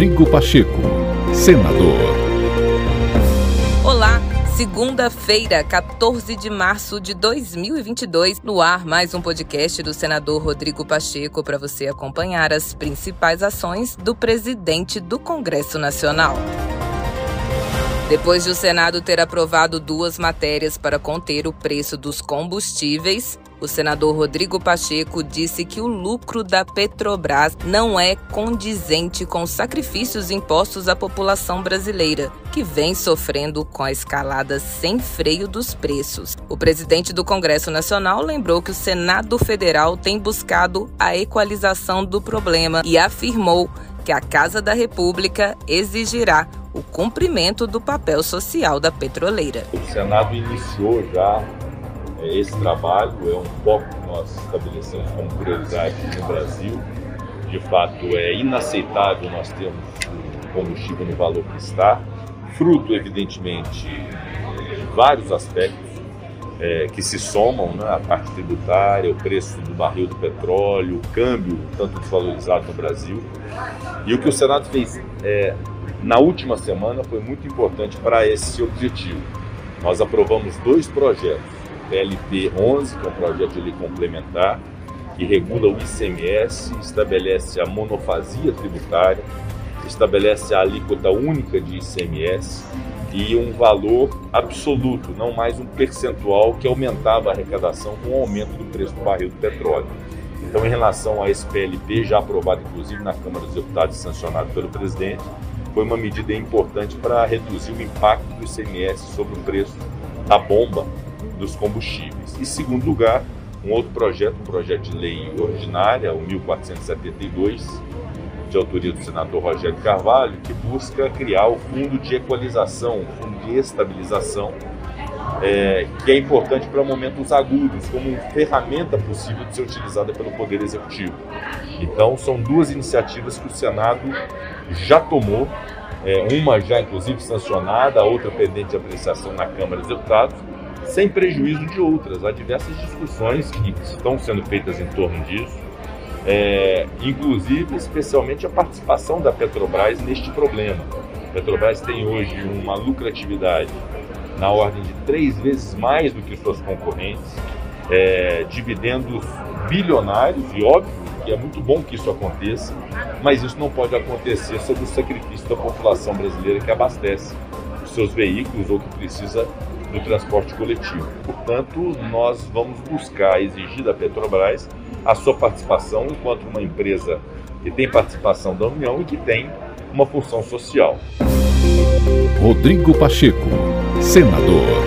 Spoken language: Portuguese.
Rodrigo Pacheco, senador. Olá, segunda-feira, 14 de março de 2022, no ar mais um podcast do senador Rodrigo Pacheco para você acompanhar as principais ações do presidente do Congresso Nacional. Depois de o Senado ter aprovado duas matérias para conter o preço dos combustíveis, o senador Rodrigo Pacheco disse que o lucro da Petrobras não é condizente com os sacrifícios impostos à população brasileira, que vem sofrendo com a escalada sem freio dos preços. O presidente do Congresso Nacional lembrou que o Senado Federal tem buscado a equalização do problema e afirmou que a Casa da República exigirá o cumprimento do papel social da petroleira. O Senado iniciou já esse trabalho, é um foco que nós estabelecemos como prioridade no Brasil. De fato, é inaceitável nós termos o combustível no valor que está, fruto, evidentemente, de vários aspectos é, que se somam, né, a parte tributária, o preço do barril do petróleo, o câmbio tanto desvalorizado no Brasil. E o que o Senado fez é, na última semana foi muito importante para esse objetivo. Nós aprovamos dois projetos, PLP 11, que é um projeto de lei complementar, que regula o ICMS, estabelece a monofasia tributária, estabelece a alíquota única de ICMS e um valor absoluto, não mais um percentual que aumentava a arrecadação com o aumento do preço do barril do petróleo. Então, em relação a esse PLP, já aprovado inclusive na Câmara dos Deputados e sancionado pelo presidente, foi uma medida importante para reduzir o impacto do ICMS sobre o preço da bomba dos combustíveis. E, segundo lugar, um outro projeto, um projeto de lei ordinária, o 1472, de autoria do senador Rogério Carvalho, que busca criar o Fundo de Equalização, o Fundo de Estabilização, é, que é importante para momentos agudos, como ferramenta possível de ser utilizada pelo Poder Executivo. Então, são duas iniciativas que o Senado já tomou, é, uma já inclusive sancionada, a outra pendente de apreciação na Câmara dos Deputados, sem prejuízo de outras. Há diversas discussões que estão sendo feitas em torno disso, é, inclusive, especialmente a participação da Petrobras neste problema. A Petrobras tem hoje uma lucratividade na ordem de três vezes mais do que suas concorrentes, é, dividendos bilionários, e óbvio que é muito bom que isso aconteça, mas isso não pode acontecer sob o sacrifício da população brasileira que abastece os seus veículos ou que precisa do transporte coletivo. Portanto, nós vamos buscar exigir da Petrobras a sua participação enquanto uma empresa que tem participação da União e que tem uma função social. Rodrigo Pacheco, senador.